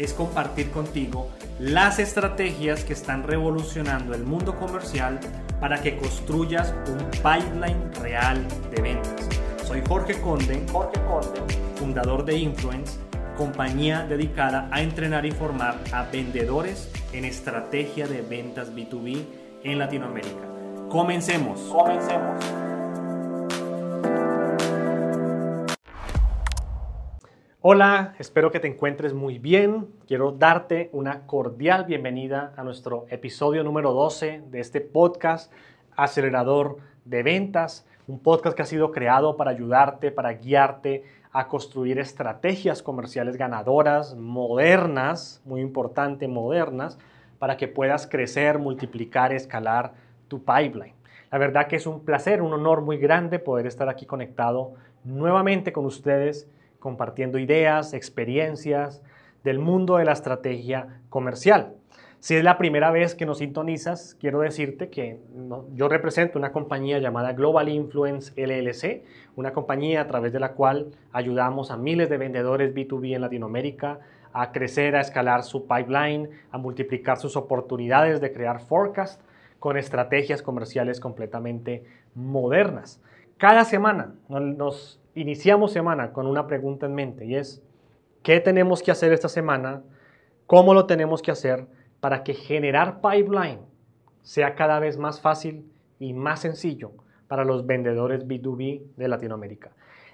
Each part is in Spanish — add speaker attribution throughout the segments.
Speaker 1: es compartir contigo las estrategias que están revolucionando el mundo comercial para que construyas un pipeline real de ventas. Soy Jorge Conde, Jorge Conde, fundador de Influence, compañía dedicada a entrenar y formar a vendedores en estrategia de ventas B2B en Latinoamérica. Comencemos. Comencemos. Hola, espero que te encuentres muy bien. Quiero darte una cordial bienvenida a nuestro episodio número 12 de este podcast Acelerador de Ventas, un podcast que ha sido creado para ayudarte, para guiarte a construir estrategias comerciales ganadoras, modernas, muy importante, modernas, para que puedas crecer, multiplicar, escalar tu pipeline. La verdad que es un placer, un honor muy grande poder estar aquí conectado nuevamente con ustedes compartiendo ideas, experiencias del mundo de la estrategia comercial. Si es la primera vez que nos sintonizas, quiero decirte que yo represento una compañía llamada Global Influence LLC, una compañía a través de la cual ayudamos a miles de vendedores B2B en Latinoamérica a crecer, a escalar su pipeline, a multiplicar sus oportunidades de crear forecast con estrategias comerciales completamente modernas. Cada semana nos iniciamos semana con una pregunta en mente y es, ¿qué tenemos que hacer esta semana? ¿Cómo lo tenemos que hacer para que generar pipeline sea cada vez más fácil y más sencillo para los vendedores B2B de Latinoamérica?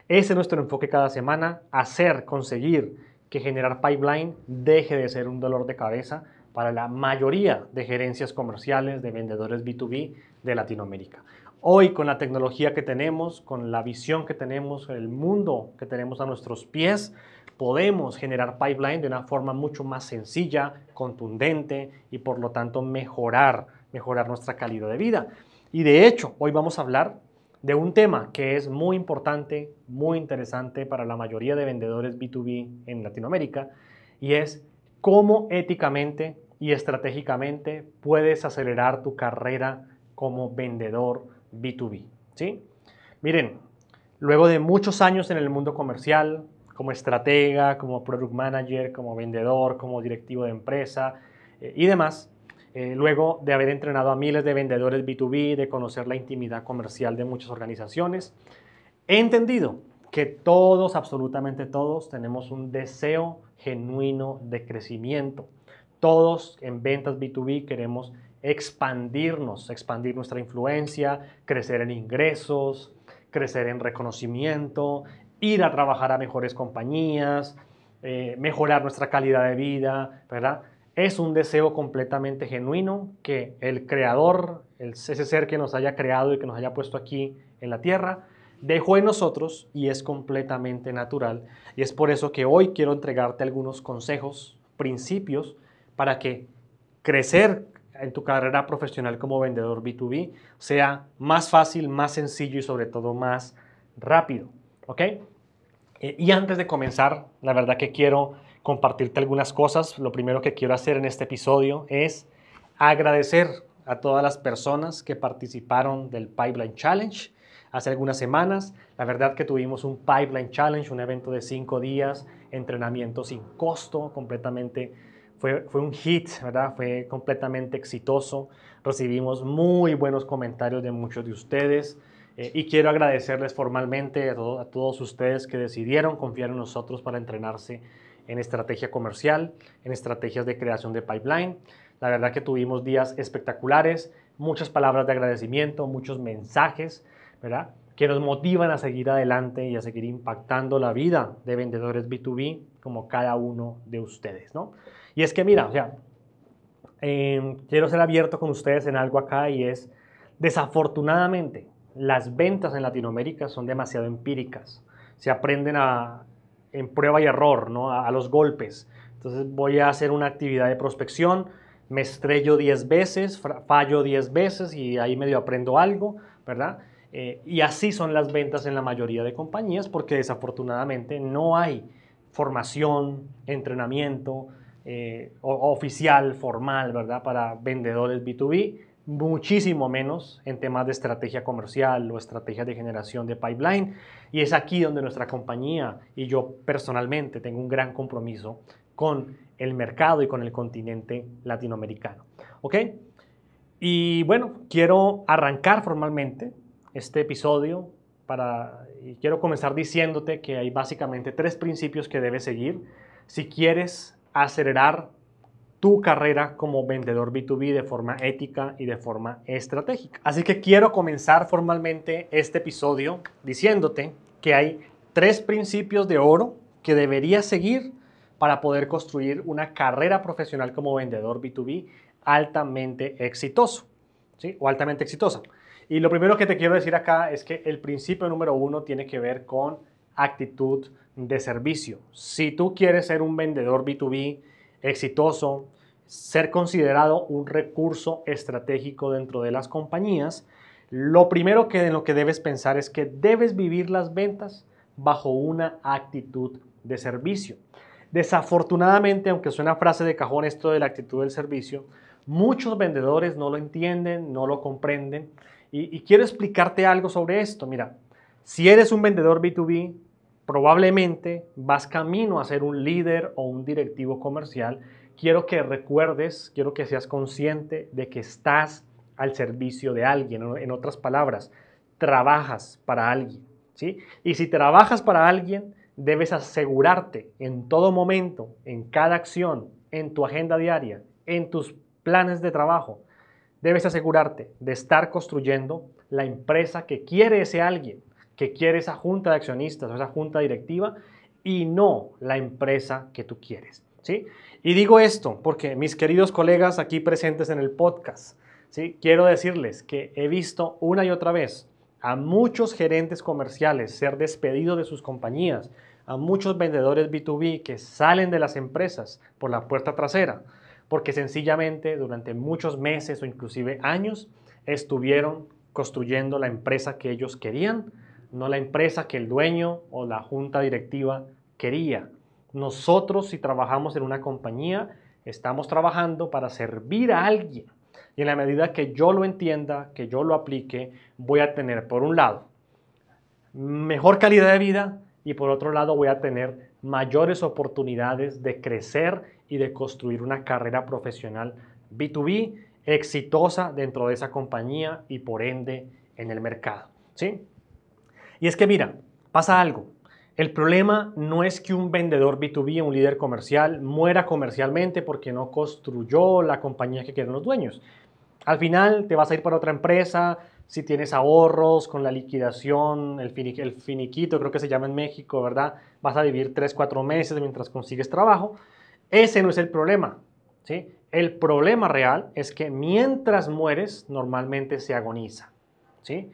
Speaker 1: Ese es nuestro enfoque cada semana, hacer, conseguir que generar pipeline deje de ser un dolor de cabeza para la mayoría de gerencias comerciales de vendedores B2B de Latinoamérica. Hoy con la tecnología que tenemos, con la visión que tenemos, el mundo que tenemos a nuestros pies, podemos generar pipeline de una forma mucho más sencilla, contundente y por lo tanto mejorar, mejorar nuestra calidad de vida. Y de hecho, hoy vamos a hablar de un tema que es muy importante, muy interesante para la mayoría de vendedores B2B en Latinoamérica y es cómo éticamente y estratégicamente puedes acelerar tu carrera como vendedor B2B. ¿sí? Miren, luego de muchos años en el mundo comercial, como estratega, como product manager, como vendedor, como directivo de empresa eh, y demás, eh, luego de haber entrenado a miles de vendedores B2B, de conocer la intimidad comercial de muchas organizaciones, he entendido que todos, absolutamente todos, tenemos un deseo genuino de crecimiento. Todos en ventas B2B queremos expandirnos, expandir nuestra influencia, crecer en ingresos, crecer en reconocimiento, ir a trabajar a mejores compañías, eh, mejorar nuestra calidad de vida, ¿verdad? Es un deseo completamente genuino que el creador, ese ser que nos haya creado y que nos haya puesto aquí en la tierra, dejó en nosotros y es completamente natural. Y es por eso que hoy quiero entregarte algunos consejos, principios, para que crecer en tu carrera profesional como vendedor B2B sea más fácil, más sencillo y sobre todo más rápido. ¿Ok? Eh, y antes de comenzar, la verdad que quiero compartirte algunas cosas. Lo primero que quiero hacer en este episodio es agradecer a todas las personas que participaron del Pipeline Challenge hace algunas semanas. La verdad que tuvimos un Pipeline Challenge, un evento de cinco días, entrenamiento sin costo, completamente fue, un hit, ¿verdad? Fue completamente exitoso. Recibimos muy buenos comentarios de muchos de ustedes. Eh, y quiero agradecerles formalmente a, a, todos ustedes que decidieron confiar en nosotros para entrenarse en estrategia comercial, en estrategias de creación de pipeline. La verdad que tuvimos días espectaculares, muchas palabras de agradecimiento, muchos mensajes, ¿verdad? Que nos motivan a seguir adelante y a seguir impactando la vida de vendedores B2B como cada uno de ustedes, ¿no? Y es que mira, o sea, em, quiero ser abierto con ustedes en algo acá y es, desafortunadamente, las ventas en Latinoamérica son demasiado empíricas. Se aprenden a, en prueba y error, ¿no? a, los golpes. Entonces voy a hacer una actividad de prospección, me estrello 10 veces, fallo 10 veces y ahí medio aprendo algo, ¿verdad? Eh, y así son las ventas en la mayoría de compañías porque desafortunadamente no hay formación, entrenamiento eh, oficial, formal, ¿verdad? Para vendedores B2B, muchísimo menos en temas de estrategia comercial o estrategia de generación de pipeline. Y es aquí donde nuestra compañía y yo personalmente tengo un gran compromiso con el mercado y con el continente latinoamericano. ¿Ok? Y bueno, quiero arrancar formalmente este episodio para, y quiero comenzar diciéndote que hay básicamente tres principios que debes seguir si quieres acelerar tu carrera como vendedor B2B de forma ética y de forma estratégica. Así que quiero comenzar formalmente este episodio diciéndote que hay tres principios de oro que deberías seguir para poder construir una carrera profesional como vendedor B2B altamente exitoso, ¿sí? O altamente exitosa. Y lo primero que te quiero decir acá es que el principio número uno tiene que ver con actitud de servicio. Si tú quieres ser un vendedor B2B exitoso, ser considerado un recurso estratégico dentro de las compañías, lo primero que en lo que debes pensar es que debes vivir las ventas bajo una actitud de servicio. Desafortunadamente, aunque suena frase de cajón esto de la actitud del servicio, muchos vendedores no lo entienden, no lo comprenden. Y, quiero explicarte algo sobre esto. Mira, si eres un vendedor B2B, probablemente vas camino a ser un líder o un directivo comercial. Quiero que recuerdes, quiero que seas consciente de que estás al servicio de alguien. En otras palabras, trabajas para alguien. ¿sí? Y si trabajas para alguien, debes asegurarte en todo momento, en cada acción, en tu agenda diaria, en tus planes de trabajo, debes asegurarte de estar construyendo la empresa que quiere ese alguien que quiere esa junta de accionistas o esa junta directiva y no la empresa que tú quieres. ¿sí? Y digo esto porque mis queridos colegas aquí presentes en el podcast, ¿sí? quiero decirles que he visto una y otra vez a muchos gerentes comerciales ser despedidos de sus compañías, a muchos vendedores B2B que salen de las empresas por la puerta trasera, porque sencillamente durante muchos meses o inclusive años estuvieron construyendo la empresa que ellos querían, no la empresa que el dueño o la junta directiva quería. Nosotros si trabajamos en una compañía, estamos trabajando para servir a alguien. Y en la medida que yo lo entienda, que yo lo aplique, voy a tener, por un lado, mejor calidad de vida y por otro lado voy a tener mayores oportunidades de crecer y de construir una carrera profesional B2B exitosa dentro de esa compañía y por ende en el mercado. ¿sí? Y es que mira, pasa algo. El problema no es que un vendedor B2B, un líder comercial, muera comercialmente porque no construyó la compañía que quieren los dueños. Al final te vas a ir para otra empresa, si tienes ahorros con la liquidación, el, finiquito, creo que se llama en México, ¿verdad? Vas a vivir 3, 4 meses mientras consigues trabajo. Ese no es el problema, ¿sí? El problema real es que mientras mueres, normalmente se agoniza, ¿sí?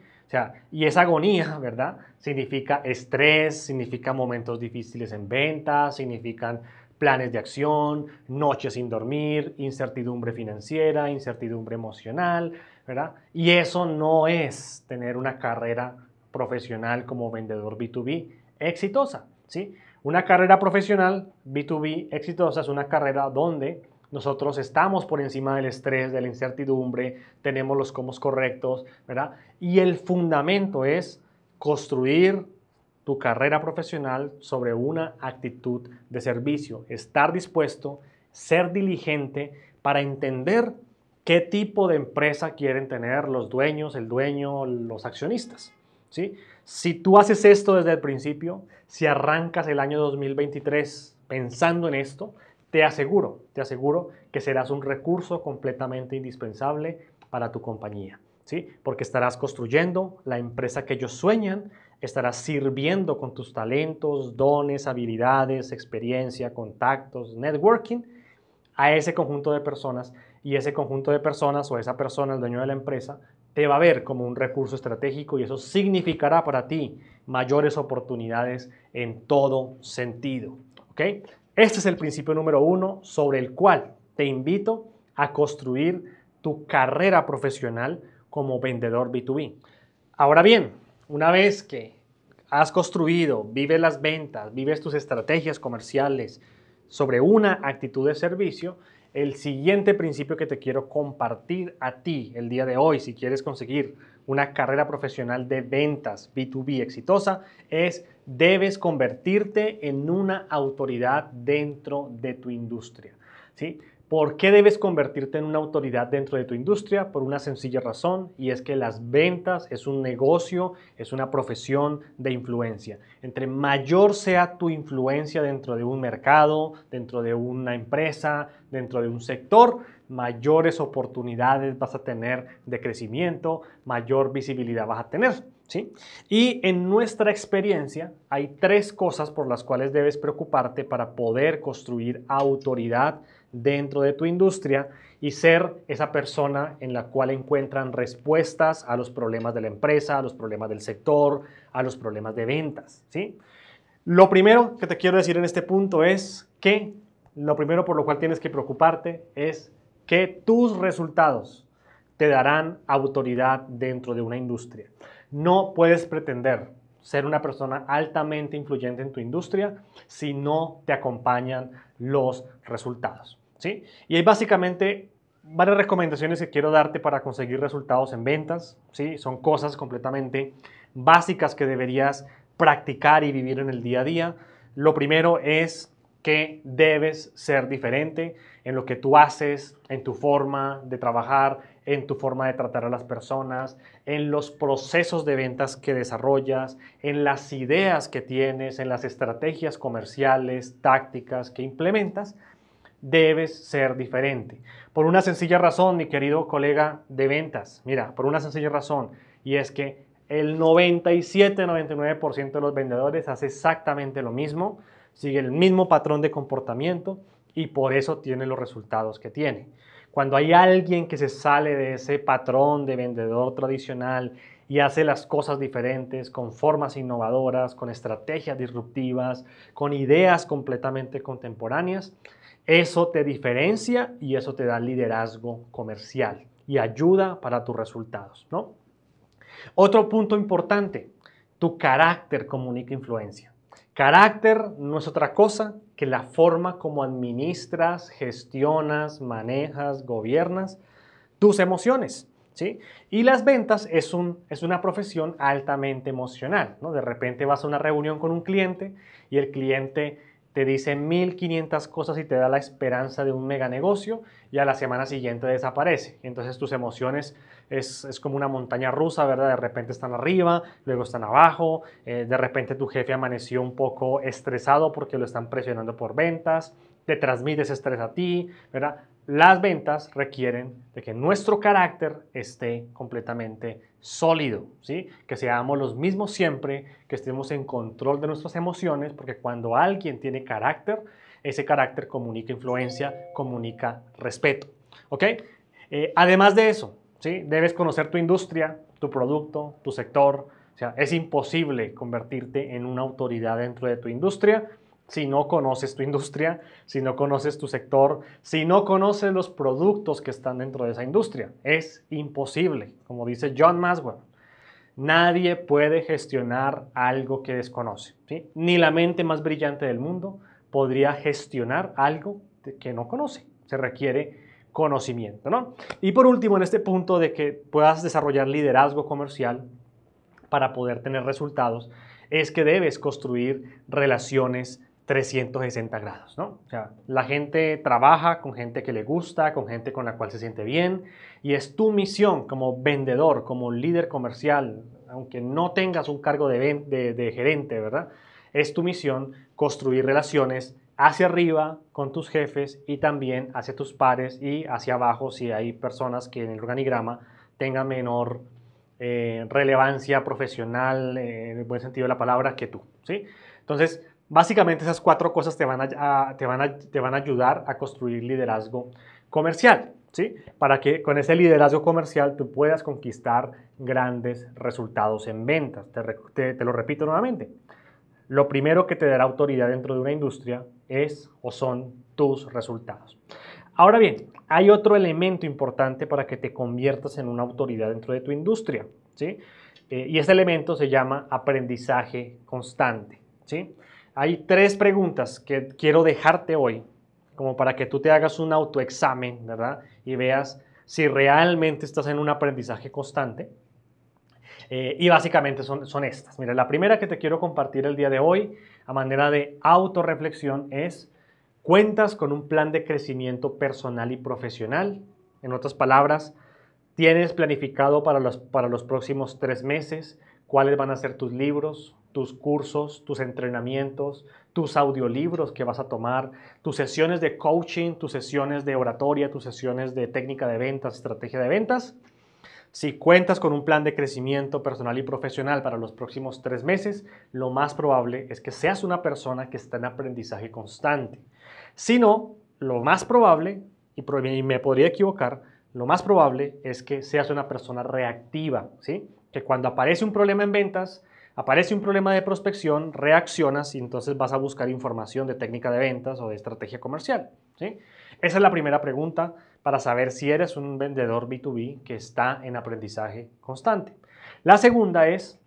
Speaker 1: y esa agonía, ¿verdad? Significa estrés, significa momentos difíciles en ventas, significan planes de acción, noches sin dormir, incertidumbre financiera, incertidumbre emocional, Y eso no es tener una carrera profesional como vendedor B2B exitosa, ¿sí? Una carrera profesional B2B exitosa es una carrera donde nosotros estamos por encima del estrés, de la incertidumbre, tenemos los comos correctos, ¿verdad? Y el fundamento es construir tu carrera profesional sobre una actitud de servicio, estar dispuesto, ser diligente para entender qué tipo de empresa quieren tener los dueños, el dueño, los accionistas. ¿sí? Si tú haces esto desde el principio, si arrancas el año 2023 pensando en esto, te aseguro, te aseguro que serás un recurso completamente indispensable para tu compañía, ¿sí? Porque estarás construyendo la empresa que ellos sueñan, estarás sirviendo con tus talentos, dones, habilidades, experiencia, contactos, networking a ese conjunto de personas y ese conjunto de personas o esa persona, el dueño de la empresa, te va a ver como un recurso estratégico y eso significará para ti mayores oportunidades en todo sentido. ¿ok? Este es el principio número uno sobre el cual te invito a construir tu carrera profesional como vendedor B2B. Ahora bien, una vez que has construido, vives las ventas, vives tus estrategias comerciales sobre una actitud de servicio, el siguiente principio que te quiero compartir a ti el día de hoy, si quieres conseguir una carrera profesional de ventas B2B exitosa, es debes convertirte en una autoridad dentro de tu industria. ¿sí? ¿Por qué debes convertirte en una autoridad dentro de tu industria? Por una sencilla razón, y es que las ventas es un negocio, es una profesión de influencia. Entre mayor sea tu influencia dentro de un mercado, dentro de una empresa, dentro de un sector, mayores oportunidades vas a tener de crecimiento, mayor visibilidad vas a tener. ¿sí? Y en nuestra experiencia hay tres cosas por las cuales debes preocuparte para poder construir autoridad dentro de tu industria y ser esa persona en la cual encuentran respuestas a los problemas de la empresa, a los problemas del sector, a los problemas de ventas. ¿sí? Lo primero que te quiero decir en este punto es que lo primero por lo cual tienes que preocuparte es que tus resultados te darán autoridad dentro de una industria. No puedes pretender ser una persona altamente influyente en tu industria si no te acompañan los resultados. Y hay básicamente varias recomendaciones que quiero darte para conseguir resultados en ventas, ¿sí? Son cosas completamente básicas que deberías practicar y vivir en el día a día. Lo primero es que debes ser diferente en lo que tú haces, en tu forma de trabajar, en tu forma de tratar a las personas, en los procesos de ventas que desarrollas, en las ideas que tienes, en las estrategias comerciales, tácticas que implementas debes ser diferente. Por una sencilla razón, mi querido colega de ventas, mira, por una sencilla razón, y es que el 97-99% de los vendedores hace exactamente lo mismo, sigue el mismo patrón de comportamiento y por eso tiene los resultados que tiene. Cuando hay alguien que se sale de ese patrón de vendedor tradicional y hace las cosas diferentes, con formas innovadoras, con estrategias disruptivas, con ideas completamente contemporáneas, eso te diferencia y eso te da liderazgo comercial y ayuda para tus resultados, ¿no? Otro punto importante, tu carácter comunica influencia. Carácter no es otra cosa que la forma como administras, gestionas, manejas, gobiernas tus emociones. ¿sí? Y las ventas es, un, es una profesión altamente emocional. ¿no? De repente vas a una reunión con un cliente y el cliente te dice 1500 cosas y te da la esperanza de un mega negocio y a la semana siguiente desaparece. Entonces tus emociones es, como una montaña rusa, ¿verdad? De repente están arriba, luego están abajo, eh, de repente tu jefe amaneció un poco estresado porque lo están presionando por ventas, te transmites estrés a ti, ¿verdad? Las ventas requieren de que nuestro carácter esté completamente sólido, ¿sí? Que seamos los mismos siempre, que estemos en control de nuestras emociones, porque cuando alguien tiene carácter, ese carácter comunica influencia, comunica respeto, ¿ok? Eh, además de eso, ¿sí? Debes conocer tu industria, tu producto, tu sector, o sea, es imposible convertirte en una autoridad dentro de tu industria si no conoces tu industria, si no conoces tu sector, si no conoces los productos que están dentro de esa industria. Es imposible, como dice John Maswell. Nadie puede gestionar algo que desconoce. Ni la mente más brillante del mundo podría gestionar algo que no conoce. Se requiere conocimiento. ¿no? Y por último, en este punto de que puedas desarrollar liderazgo comercial para poder tener resultados, es que debes construir relaciones 360 grados, ¿no? O sea, la gente trabaja con gente que le gusta, con gente con la cual se siente bien y es tu misión como vendedor, como líder comercial, aunque no tengas un cargo de, de, gerente, ¿verdad? Es tu misión construir relaciones hacia arriba con tus jefes y también hacia tus pares y hacia abajo si hay personas que en el organigrama tengan menor eh, relevancia profesional, eh, en el buen sentido de la palabra, que tú, ¿sí? Entonces, Básicamente esas cuatro cosas te van a, te van te van a ayudar a construir liderazgo comercial, ¿sí? Para que con ese liderazgo comercial tú puedas conquistar grandes resultados en ventas. Te, te lo repito nuevamente. Lo primero que te dará autoridad dentro de una industria es o son tus resultados. Ahora bien, hay otro elemento importante para que te conviertas en una autoridad dentro de tu industria, ¿sí? Eh, y ese elemento se llama aprendizaje constante, ¿sí? Hay tres preguntas que quiero dejarte hoy, como para que tú te hagas un autoexamen, ¿verdad? Y veas si realmente estás en un aprendizaje constante. Eh, y básicamente son, estas. Mira, la primera que te quiero compartir el día de hoy, a manera de autorreflexión, es cuentas con un plan de crecimiento personal y profesional. En otras palabras, tienes planificado para los, para los próximos tres meses cuáles van a ser tus libros, tus cursos, tus entrenamientos, tus audiolibros que vas a tomar, tus sesiones de coaching, tus sesiones de oratoria, tus sesiones de técnica de ventas, estrategia de ventas. Si cuentas con un plan de crecimiento personal y profesional para los próximos tres meses, lo más probable es que seas una persona que está en aprendizaje constante. Si no, lo más probable, y me podría equivocar, lo más probable es que seas una persona reactiva, ¿sí? Que cuando aparece un problema en ventas, Aparece un problema de prospección, reaccionas y entonces vas a buscar información de técnica de ventas o de estrategia comercial. ¿sí? Esa es la primera pregunta para saber si eres un vendedor B2B que está en aprendizaje constante. La segunda es,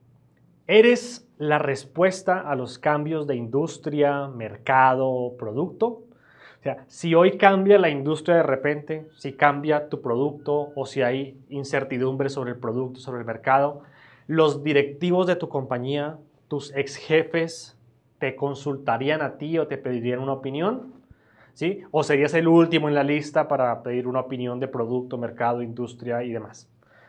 Speaker 1: ¿eres la respuesta a los cambios de industria, mercado, producto? O sea, si hoy cambia la industria de repente, si cambia tu producto o si hay incertidumbre sobre el producto, sobre el mercado, los directivos de tu compañía, tus ex jefes, te consultarían a ti o te pedirían una opinión, ¿sí? O serías el último en la lista para pedir una opinión de producto, mercado, industria y demás,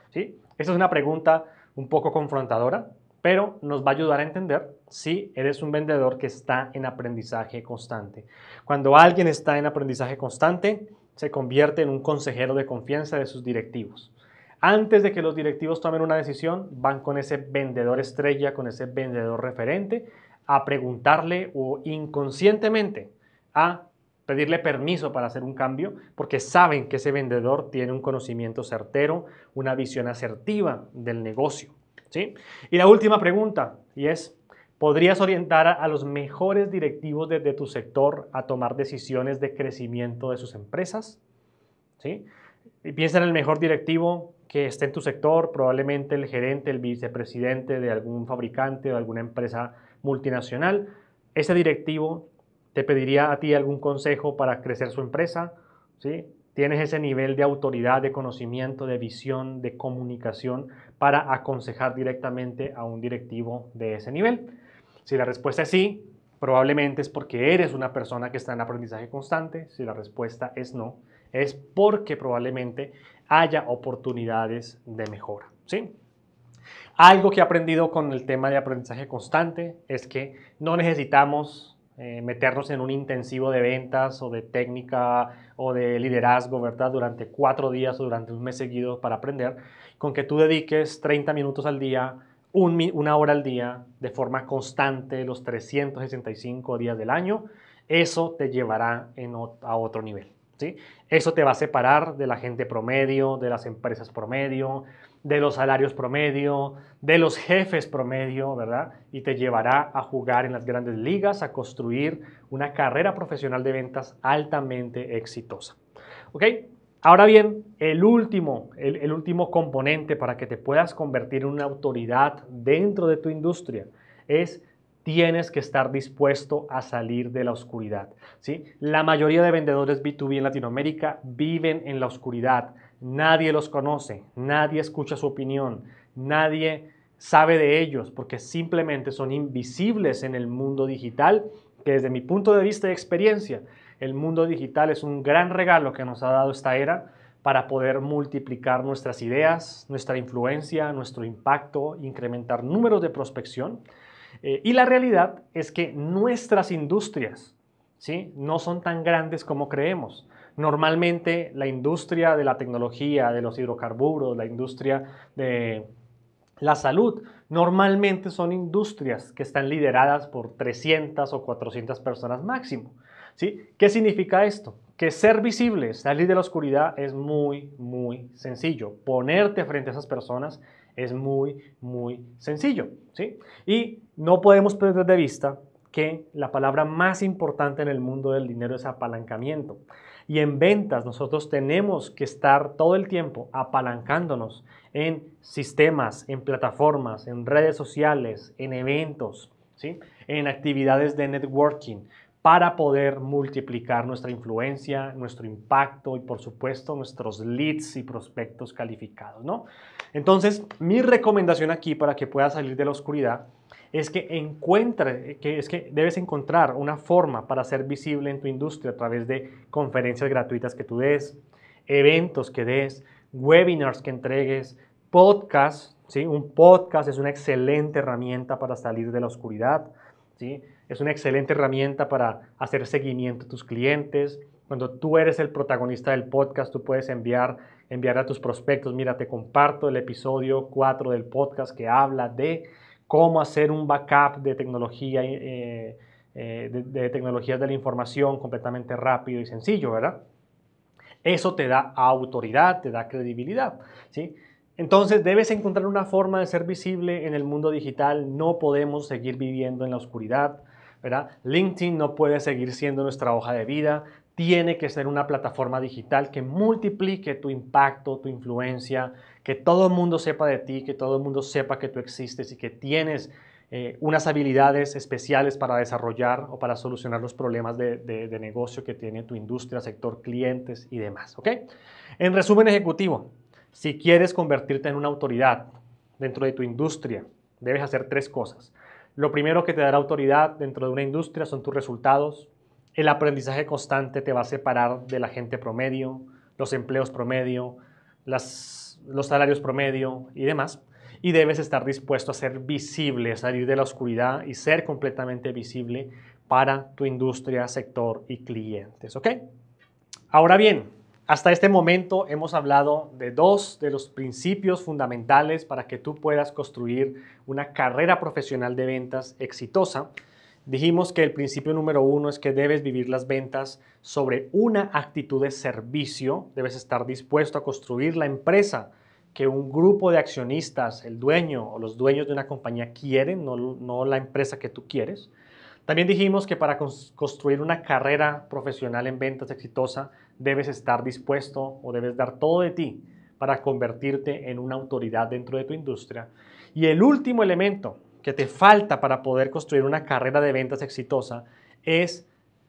Speaker 1: ¿sí? Esta es una pregunta un poco confrontadora, pero nos va a ayudar a entender si eres un vendedor que está en aprendizaje constante. Cuando alguien está en aprendizaje constante, se convierte en un consejero de confianza de sus directivos. Antes de que los directivos tomen una decisión, van con ese vendedor estrella, con ese vendedor referente, a preguntarle o inconscientemente a pedirle permiso para hacer un cambio, porque saben que ese vendedor tiene un conocimiento certero, una visión asertiva del negocio. ¿sí? Y la última pregunta, y es, ¿podrías orientar a los mejores directivos de, tu sector a tomar decisiones de crecimiento de sus empresas? ¿Sí? Y piensa en el mejor directivo que esté en tu sector, probablemente el gerente, el vicepresidente de algún fabricante o alguna empresa multinacional. Ese directivo te pediría a ti algún consejo para crecer su empresa, ¿sí? Tienes ese nivel de autoridad, de conocimiento, de visión, de comunicación para aconsejar directamente a un directivo de ese nivel. Si la respuesta es sí, probablemente es porque eres una persona que está en aprendizaje constante. Si la respuesta es no, es porque probablemente haya oportunidades de mejora. ¿sí? Algo que he aprendido con el tema de aprendizaje constante es que no necesitamos eh, meternos en un intensivo de ventas o de técnica o de liderazgo, ¿verdad? Durante cuatro días o durante un mes seguido para aprender. Con que tú dediques 30 minutos al día, una hora al día, de forma constante, los 365 días del año, eso te llevará a otro nivel. Eso te va a separar de la gente promedio, de las empresas promedio, de los salarios promedio, de los jefes promedio, ¿verdad? Y te llevará a jugar en las grandes ligas, a construir una carrera profesional de ventas altamente exitosa. Ahora bien, el último, el último componente para que te puedas convertir en una autoridad dentro de tu industria es tienes que estar dispuesto a salir de la oscuridad. ¿sí? La mayoría de vendedores B2B en Latinoamérica viven en la oscuridad. Nadie los conoce, nadie escucha su opinión, nadie sabe de ellos porque simplemente son invisibles en el mundo digital, que desde mi punto de vista y experiencia, el mundo digital es un gran regalo que nos ha dado esta era para poder multiplicar nuestras ideas, nuestra influencia, nuestro impacto, incrementar números de prospección eh, y la realidad es que nuestras industrias ¿sí? no son tan grandes como creemos. Normalmente la industria de la tecnología, de los hidrocarburos, la industria de la salud, normalmente son industrias que están lideradas por 300 o 400 personas máximo. ¿sí? ¿Qué significa esto? Que ser visible, salir de la oscuridad es muy, muy sencillo. Ponerte frente a esas personas es muy, muy sencillo. ¿sí? Y no podemos perder de vista que la palabra más importante en el mundo del dinero es apalancamiento. Y en ventas nosotros tenemos que estar todo el tiempo apalancándonos en sistemas, en plataformas, en redes sociales, en eventos, ¿sí? en actividades de networking para poder multiplicar nuestra influencia, nuestro impacto y por supuesto nuestros leads y prospectos calificados. ¿no? Entonces, mi recomendación aquí para que puedas salir de la oscuridad es que encuentre, que es que debes encontrar una forma para ser visible en tu industria a través de conferencias gratuitas que tú des, eventos que des, webinars que entregues, podcasts, ¿sí? Un podcast es una excelente herramienta para salir de la oscuridad, ¿sí? Es una excelente herramienta para hacer seguimiento a tus clientes. Cuando tú eres el protagonista del podcast, tú puedes enviar, enviar a tus prospectos, mira, te comparto el episodio 4 del podcast que habla de cómo hacer un backup de tecnología, eh, eh, de, tecnologías de la información completamente rápido y sencillo, ¿verdad? Eso te da autoridad, te da credibilidad, ¿sí? Entonces debes encontrar una forma de ser visible en el mundo digital. No podemos seguir viviendo en la oscuridad, ¿verdad? LinkedIn no puede seguir siendo nuestra hoja de vida. Tiene que ser una plataforma digital que multiplique tu impacto, tu influencia, que todo el mundo sepa de ti, que todo el mundo sepa que tú existes y que tienes eh, unas habilidades especiales para desarrollar o para solucionar los problemas de, negocio que tiene tu industria, sector, clientes y demás. ¿ok? En resumen ejecutivo, si quieres convertirte en una autoridad dentro de tu industria, debes hacer tres cosas. Lo primero que te dará autoridad dentro de una industria son tus resultados. El aprendizaje constante te va a separar de la gente promedio, los empleos promedio, las los salarios promedio y demás. Y debes estar dispuesto a ser visible, a salir de la oscuridad y ser completamente visible para tu industria, sector y clientes. ¿Ok? Ahora bien, hasta este momento hemos hablado de dos de los principios fundamentales para que tú puedas construir una carrera profesional de ventas exitosa Dijimos que el principio número uno es que debes vivir las ventas sobre una actitud de servicio, debes estar dispuesto a construir la empresa que un grupo de accionistas, el dueño o los dueños de una compañía quieren, no, la empresa que tú quieres. También dijimos que para construir una carrera profesional en ventas exitosa, debes estar dispuesto o debes dar todo de ti para convertirte en una autoridad dentro de tu industria. Y el último elemento que te falta para poder construir una carrera de ventas exitosa es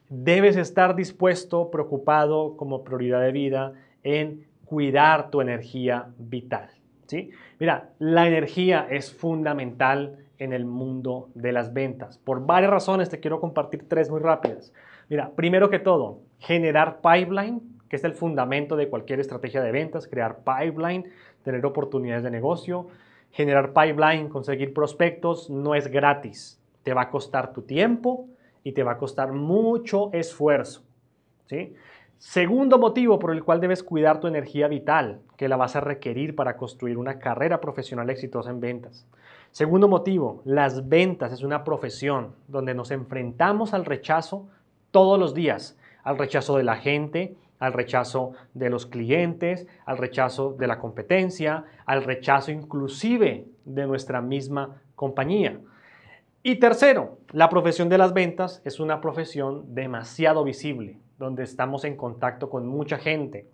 Speaker 1: debes estar dispuesto, preocupado como prioridad de vida en cuidar tu energía vital. ¿sí? Mira, la energía es fundamental en el mundo de las ventas. Por varias razones te quiero compartir tres muy rápidas. Mira, primero que todo, generar pipeline, que es el fundamento de cualquier estrategia de ventas, crear pipeline, tener oportunidades de negocio, generar pipeline, conseguir prospectos, no es gratis. Te va a costar tu tiempo y te va a costar mucho esfuerzo. ¿sí? Segundo motivo por el cual debes cuidar tu energía vital, que la vas a requerir para construir una carrera profesional exitosa en ventas. Segundo motivo, las ventas es una profesión donde nos enfrentamos al rechazo todos los días, al rechazo de la gente, al rechazo de los clientes, al rechazo de la competencia, al rechazo inclusive de nuestra misma compañía. Y tercero, la profesión de las ventas es una profesión demasiado visible, donde estamos en contacto con mucha gente.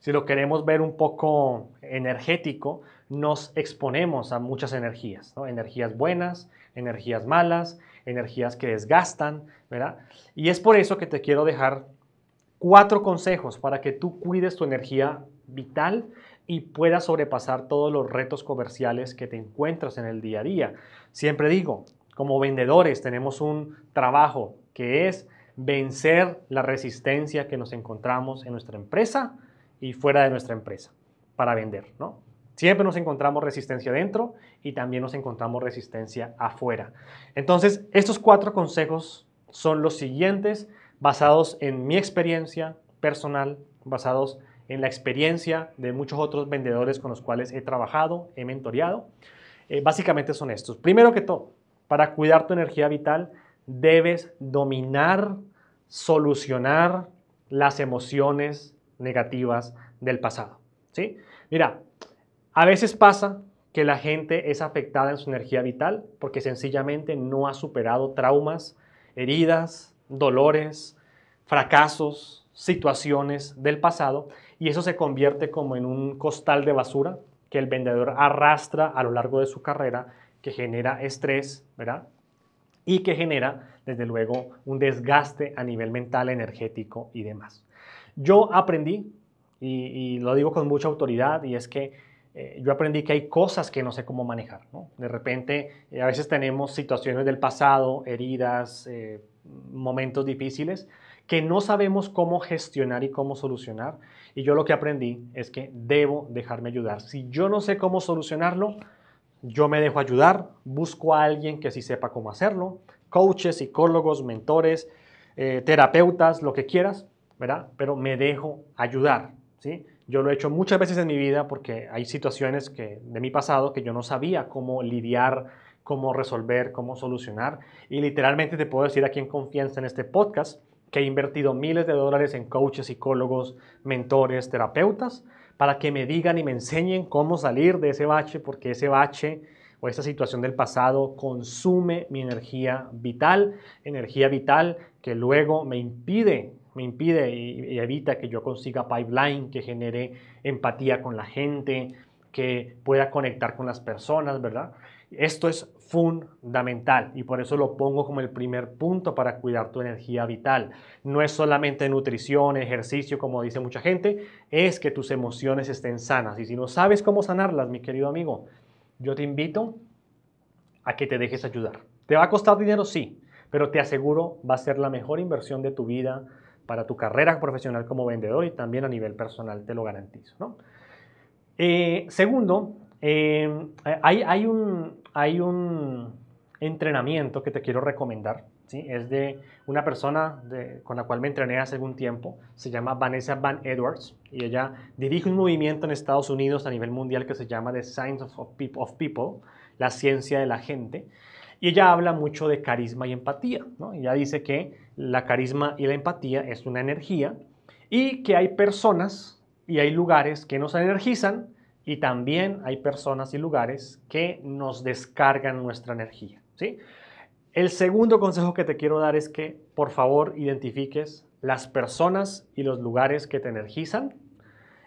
Speaker 1: Si lo queremos ver un poco energético, nos exponemos a muchas energías, energías buenas, energías malas, energías que desgastan, ¿verdad? Y es por eso que te quiero dejar cuatro consejos para que tú cuides tu energía vital y puedas sobrepasar todos los retos comerciales que te encuentras en el día a día. Siempre digo, como vendedores tenemos un trabajo que es vencer la resistencia que nos encontramos en nuestra empresa y fuera de nuestra empresa para vender, ¿no? Siempre nos encontramos resistencia dentro y también nos encontramos resistencia afuera. Entonces, estos cuatro consejos son los siguientes basados en mi experiencia personal, basados en la experiencia de muchos otros vendedores con los cuales he trabajado, he mentoreado. Eh, básicamente son estos. Primero que todo, para cuidar tu energía vital, debes dominar, solucionar las emociones negativas del pasado. ¿sí? Mira, a veces pasa que la gente es afectada en su energía vital porque sencillamente no ha superado traumas heridas, dolores, fracasos, situaciones del pasado y eso se convierte como en un costal de basura que el vendedor arrastra a lo largo de su carrera, que genera estrés, ¿verdad? Y que genera, desde luego, un desgaste a nivel mental, energético y demás. Yo aprendí, y, lo digo con mucha autoridad, y es que eh, yo aprendí que hay cosas que no sé cómo manejar. De repente, eh, a veces tenemos situaciones del pasado, heridas, eh, momentos difíciles, que no sabemos cómo gestionar y cómo solucionar. Y yo lo que aprendí es que debo dejarme ayudar. Si yo no sé cómo solucionarlo, yo me dejo ayudar, busco a alguien que sí sepa cómo hacerlo, coaches, psicólogos, mentores, terapeutas, lo que quieras, ¿verdad? Pero me dejo ayudar, ¿sí? Yo lo he hecho muchas veces en mi vida porque hay situaciones que, de mi pasado que yo no sabía cómo lidiar, cómo resolver, cómo solucionar. Y literalmente te puedo decir aquí en confianza en este podcast que he invertido miles de dólares en coaches, psicólogos, mentores, terapeutas, para que me digan y me enseñen cómo salir de ese bache, porque ese bache o esa situación del pasado consume mi energía vital, energía vital que luego me impide, me impide y, evita que yo consiga pipeline, que genere empatía con la gente, que pueda conectar con las personas, ¿verdad? Esto es fundamental y por eso lo pongo como el primer punto para cuidar tu energía vital. No es solamente nutrición, ejercicio, como dice mucha gente, es que tus emociones estén sanas. Y si no sabes cómo sanarlas, mi querido amigo, yo te invito a que te dejes ayudar. ¿Te va a costar dinero? Sí, pero te aseguro va a ser la mejor inversión de tu vida para tu carrera profesional como vendedor y también a nivel personal, te lo garantizo. ¿no? Eh, segundo, eh, hay, un entrenamiento que te quiero recomendar. ¿sí? Es de una persona con la cual me entrené hace algún tiempo. Se llama Vanessa Van Edwards y ella dirige un movimiento en Estados Unidos a nivel mundial que se llama The Science of, People, la ciencia de la gente. Y ella habla mucho de carisma y empatía. ¿no? Ella dice que la carisma y la empatía es una energía y que hay personas y hay lugares que nos energizan y también hay personas y lugares que nos descargan nuestra energía. ¿sí? El segundo consejo que te quiero dar es que por favor identifiques las personas y los lugares que te energizan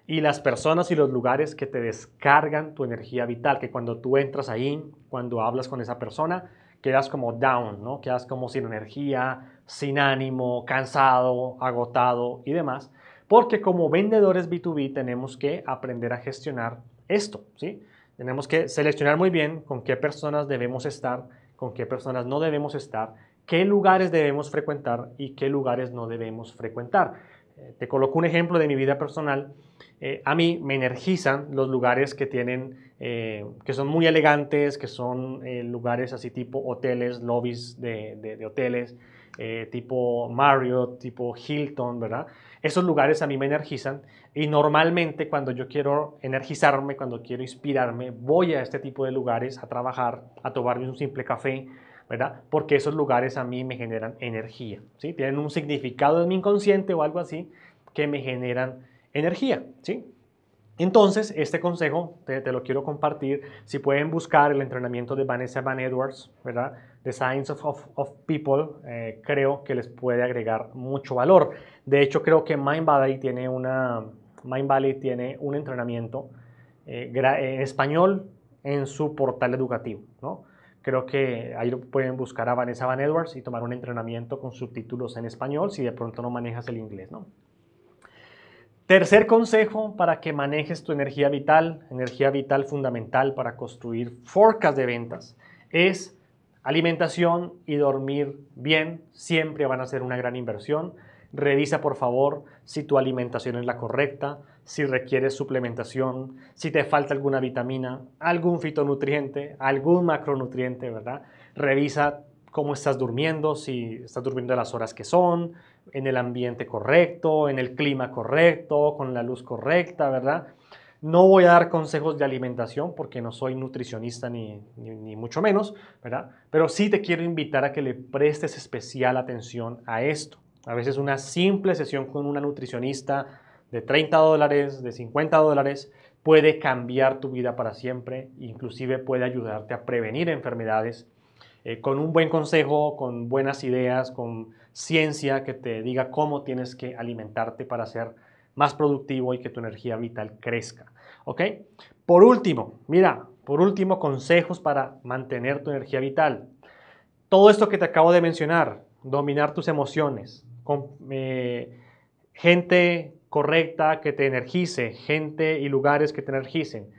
Speaker 1: y las personas y los lugares que te descargan tu energía vital, que cuando tú entras ahí, cuando hablas con esa persona, quedas como down, ¿no? Quedas como sin energía, sin ánimo, cansado, agotado y demás. Porque como vendedores B2B tenemos que aprender a gestionar esto, ¿sí? Tenemos que seleccionar muy bien con qué personas debemos estar, con qué personas no debemos estar, qué lugares debemos frecuentar y qué lugares no debemos frecuentar. Eh, te coloco un ejemplo de mi vida personal. Eh, a mí me energizan los lugares que tienen, eh, que son muy elegantes, que son lugares así tipo hoteles, lobbies de, de hoteles, tipo Marriott, tipo Hilton, ¿verdad? Esos lugares a mí me energizan y normalmente cuando yo quiero energizarme, cuando quiero inspirarme, voy a este tipo de lugares a trabajar, a tomarme un simple café, ¿verdad? Porque esos lugares a mí me generan energía, ¿sí? Tienen un significado en mi inconsciente o algo así que me generan energía, ¿sí? Entonces, este consejo te, lo quiero compartir. Si pueden buscar el entrenamiento de Vanessa Van Edwards, ¿verdad? The Science of, of, People, eh, creo que les puede agregar mucho valor. De hecho, creo que Mind Valley tiene, una, Mind Valley tiene un entrenamiento eh, en español en su portal educativo, ¿no? Creo que ahí pueden buscar a Vanessa Van Edwards y tomar un entrenamiento con subtítulos en español si de pronto no manejas el inglés, ¿no? Tercer consejo para que manejes tu energía vital, energía vital fundamental para construir forecast de ventas, es alimentación y dormir bien. Siempre van a ser una gran inversión. Revisa por favor si tu alimentación es la correcta, si requieres suplementación, si te falta alguna vitamina, algún fitonutriente, algún macronutriente, ¿verdad? Revisa cómo estás durmiendo, si estás durmiendo a las horas que son, en el ambiente correcto, en el clima correcto, con la luz correcta, ¿verdad? No voy a dar consejos de alimentación porque no soy nutricionista ni, ni, mucho menos, ¿verdad? Pero sí te quiero invitar a que le prestes especial atención a esto. A veces una simple sesión con una nutricionista de 30 dólares, de 50 dólares, puede cambiar tu vida para siempre, inclusive puede ayudarte a prevenir enfermedades eh, con un buen consejo, con buenas ideas, con ciencia que te diga cómo tienes que alimentarte para ser más productivo y que tu energía vital crezca. ¿Ok? Por último, mira, por último, consejos para mantener tu energía vital. Todo esto que te acabo de mencionar, dominar tus emociones, con, eh, gente correcta que te energice, gente y lugares que te energicen,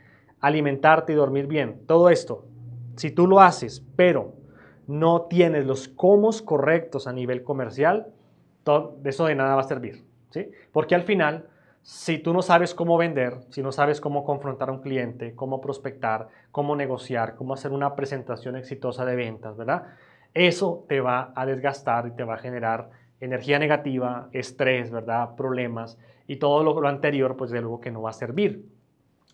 Speaker 1: alimentarte y dormir bien, todo esto, si tú lo haces, pero no tienes los cómo correctos a nivel comercial, todo, eso de nada va a servir, ¿sí? Porque al final si tú no sabes cómo vender, si no sabes cómo confrontar a un cliente, cómo prospectar, cómo negociar, cómo hacer una presentación exitosa de ventas, ¿verdad? Eso te va a desgastar y te va a generar energía negativa, estrés, ¿verdad? Problemas y todo lo, anterior, pues de luego que no va a servir.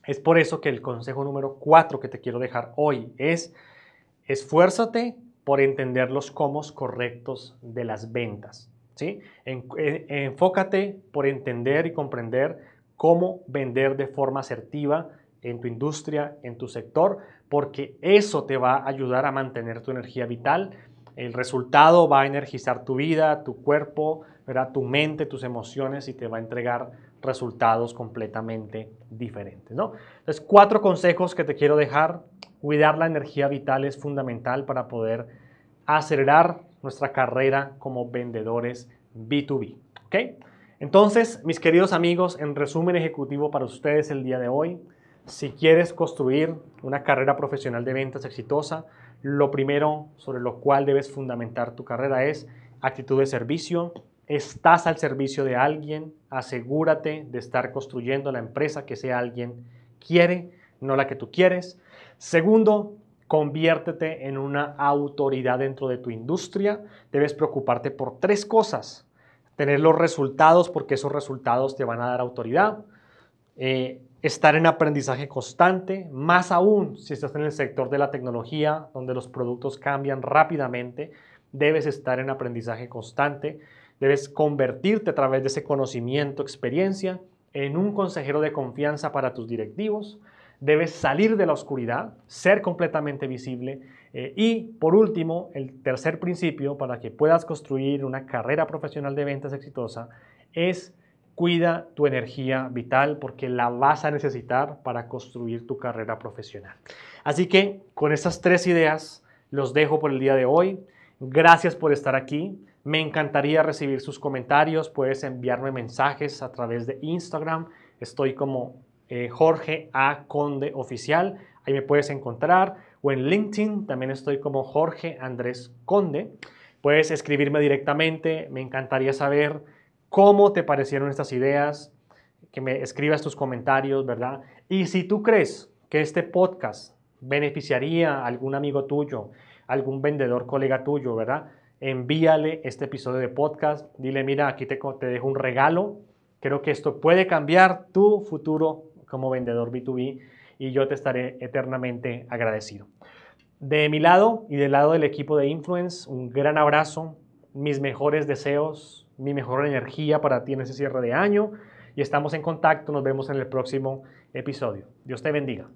Speaker 1: Es por eso que el consejo número cuatro que te quiero dejar hoy es esfuérzate por entender los cómo correctos de las ventas. ¿sí? Eh, enfócate por entender y comprender cómo vender de forma asertiva en tu industria, en tu sector, porque eso te va a ayudar a mantener tu energía vital. El resultado va a energizar tu vida, tu cuerpo, tu mente, tus emociones y te va a entregar resultados completamente diferentes. ¿no? Entonces, cuatro consejos que te quiero dejar. Cuidar la energía vital es fundamental para poder acelerar nuestra carrera como vendedores B2B. ¿ok? Entonces, mis queridos amigos, en resumen ejecutivo para ustedes el día de hoy, si quieres construir una carrera profesional de ventas exitosa, lo primero sobre lo cual debes fundamentar tu carrera es actitud de servicio. Estás al servicio de alguien, asegúrate de estar construyendo la empresa que ese alguien quiere, no la que tú quieres. Segundo, Conviértete en una autoridad dentro de tu industria. Debes preocuparte por tres cosas. Tener los resultados porque esos resultados te van a dar autoridad. Eh, estar en aprendizaje constante, más aún si estás en el sector de la tecnología, donde los productos cambian rápidamente, debes estar en aprendizaje constante, debes convertirte a través de ese conocimiento, experiencia, en un consejero de confianza para tus directivos, debes salir de la oscuridad, ser completamente visible. Eh, y por último, el tercer principio para que puedas construir una carrera profesional de ventas exitosa es cuida tu energía vital porque la vas a necesitar para construir tu carrera profesional. Así que con estas tres ideas los dejo por el día de hoy. Gracias por estar aquí. Me encantaría recibir sus comentarios. Puedes enviarme mensajes a través de Instagram. Estoy como eh, Jorge A. Conde Oficial, ahí me puedes encontrar, o en LinkedIn también estoy como Jorge Andrés Conde. Puedes escribirme directamente, me encantaría saber cómo te parecieron estas ideas, que me escribas tus comentarios, ¿verdad? Y si tú crees que este podcast beneficiaría a algún amigo tuyo, algún vendedor colega tuyo, ¿verdad? Envíale este episodio de podcast, dile, mira, aquí te, te dejo un regalo, creo que esto puede cambiar tu futuro como vendedor B2B y yo te estaré eternamente agradecido. De mi lado y del lado del equipo de Influence, un gran abrazo, mis mejores deseos, mi mejor energía para ti en ese cierre de año y estamos en contacto. Nos vemos en el próximo episodio. Dios te bendiga.